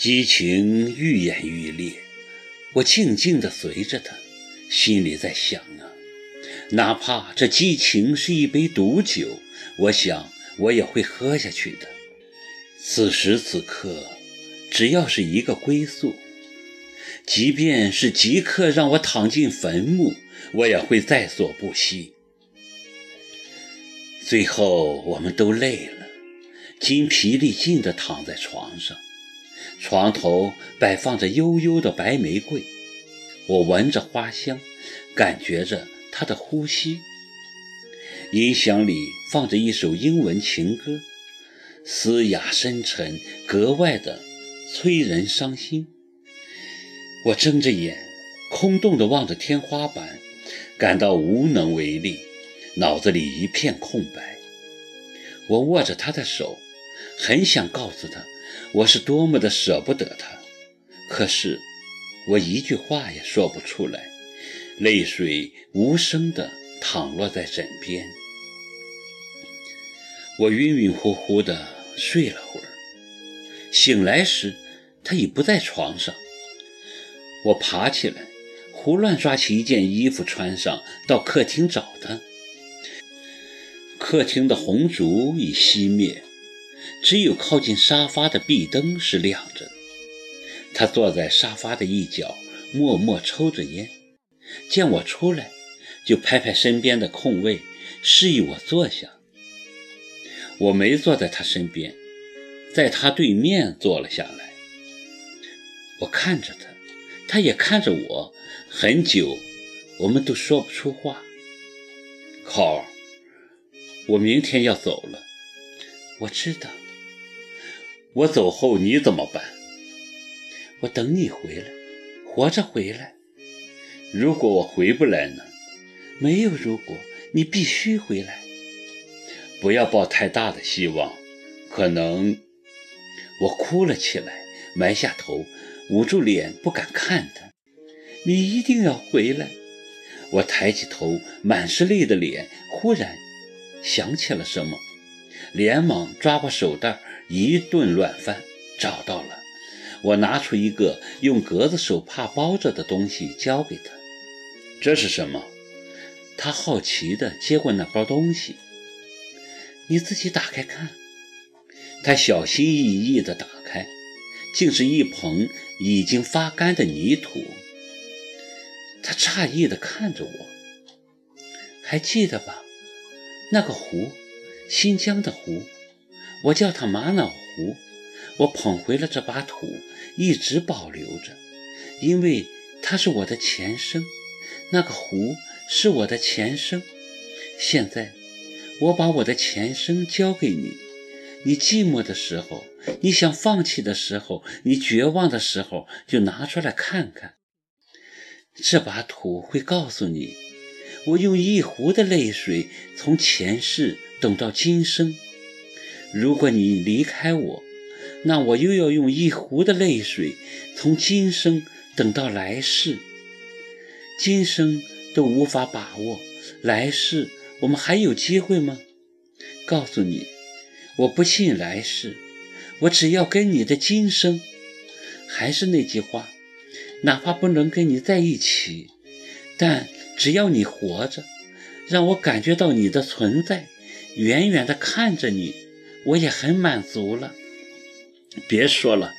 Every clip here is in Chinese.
激情愈演愈烈，我静静地随着他，心里在想啊，哪怕这激情是一杯毒酒，我想我也会喝下去的。此时此刻，只要是一个归宿，即便是即刻让我躺进坟墓，我也会在所不惜。最后，我们都累了，筋疲力尽地躺在床上。床头摆放着悠悠的白玫瑰，我闻着花香，感觉着它的呼吸。音响里放着一首英文情歌，嘶哑深沉，格外的催人伤心。我睁着眼，空洞地望着天花板，感到无能为力，脑子里一片空白。我握着他的手，很想告诉他。我是多么的舍不得他，可是我一句话也说不出来，泪水无声地淌落在枕边。我晕晕乎乎地睡了会儿，醒来时他已不在床上。我爬起来，胡乱抓起一件衣服穿上，到客厅找他。客厅的红烛已熄灭。只有靠近沙发的壁灯是亮着的。他坐在沙发的一角，默默抽着烟。见我出来，就拍拍身边的空位，示意我坐下。我没坐在他身边，在他对面坐了下来。我看着他，他也看着我，很久，我们都说不出话。考，我明天要走了。我知道。我走后你怎么办？我等你回来，活着回来。如果我回不来呢？没有如果，你必须回来。不要抱太大的希望，可能……我哭了起来，埋下头，捂住脸，不敢看他。你一定要回来。我抬起头，满是泪的脸，忽然想起了什么，连忙抓过手袋。一顿乱翻，找到了。我拿出一个用格子手帕包着的东西，交给他。这是什么？他好奇地接过那包东西。你自己打开看。他小心翼翼地打开，竟是一捧已经发干的泥土。他诧异地看着我。还记得吧？那个湖，新疆的湖。我叫它玛瑙湖，我捧回了这把土，一直保留着，因为它是我的前生。那个湖是我的前生。现在，我把我的前生交给你。你寂寞的时候，你想放弃的时候，你绝望的时候，就拿出来看看。这把土会告诉你，我用一壶的泪水，从前世等到今生。如果你离开我，那我又要用一壶的泪水，从今生等到来世。今生都无法把握，来世我们还有机会吗？告诉你，我不信来世，我只要跟你的今生。还是那句话，哪怕不能跟你在一起，但只要你活着，让我感觉到你的存在，远远地看着你。我也很满足了。别说了，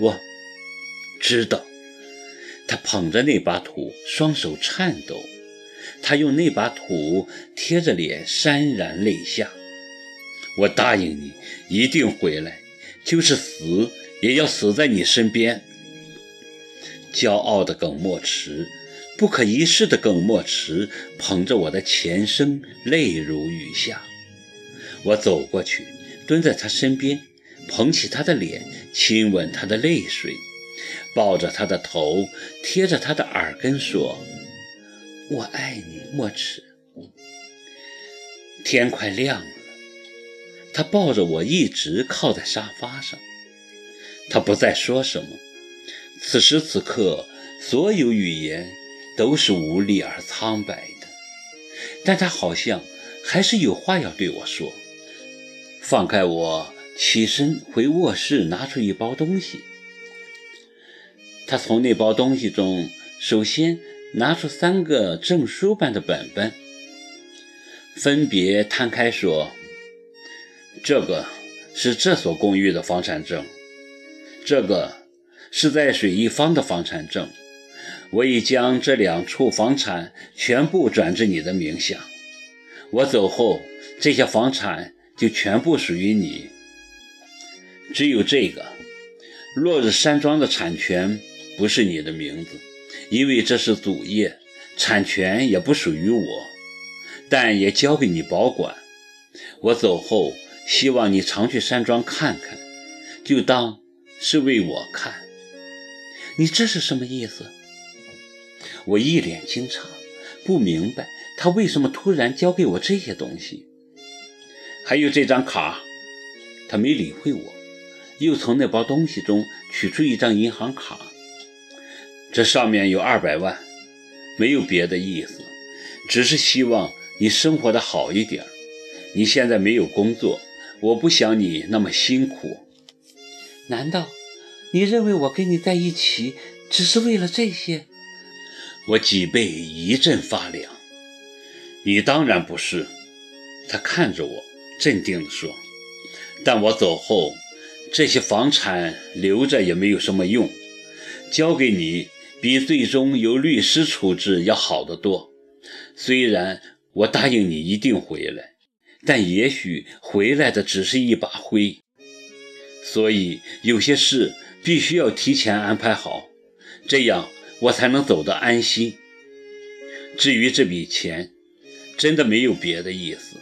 我知道。他捧着那把土，双手颤抖。他用那把土贴着脸，潸然泪下。我答应你，一定回来，就是死也要死在你身边。骄傲的耿墨池，不可一世的耿墨池，捧着我的前生，泪如雨下。我走过去。蹲在他身边，捧起他的脸，亲吻他的泪水，抱着他的头，贴着他的耳根说：“我爱你，墨池。”天快亮了，他抱着我一直靠在沙发上。他不再说什么。此时此刻，所有语言都是无力而苍白的，但他好像还是有话要对我说。放开我，起身回卧室，拿出一包东西。他从那包东西中首先拿出三个证书般的本本，分别摊开说：“这个是这所公寓的房产证，这个是在水一方的房产证。我已将这两处房产全部转至你的名下。我走后，这些房产就全部属于你。只有这个落日山庄的产权。”不是你的名字，因为这是祖业，产权也不属于我，但也交给你保管。我走后，希望你常去山庄看看，就当是为我看。你这是什么意思？我一脸惊诧，不明白他为什么突然交给我这些东西。还有这张卡，他没理会我，又从那包东西中取出一张银行卡。这上面有二百万，没有别的意思，只是希望你生活的好一点。你现在没有工作，我不想你那么辛苦。难道你认为我跟你在一起只是为了这些？我脊背一阵发凉。你当然不是。他看着我，镇定地说：“但我走后，这些房产留着也没有什么用，交给你。”比最终由律师处置要好得多。虽然我答应你一定回来，但也许回来的只是一把灰。所以有些事必须要提前安排好，这样我才能走得安心。至于这笔钱，真的没有别的意思。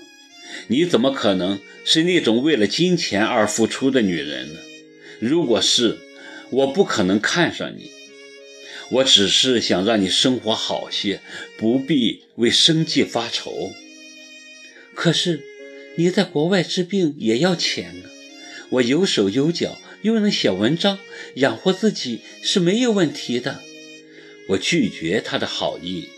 你怎么可能是那种为了金钱而付出的女人呢？如果是，我不可能看上你。我只是想让你生活好些，不必为生计发愁。可是你在国外治病也要钱啊！我有手有脚，又能写文章，养活自己是没有问题的。我拒绝他的好意。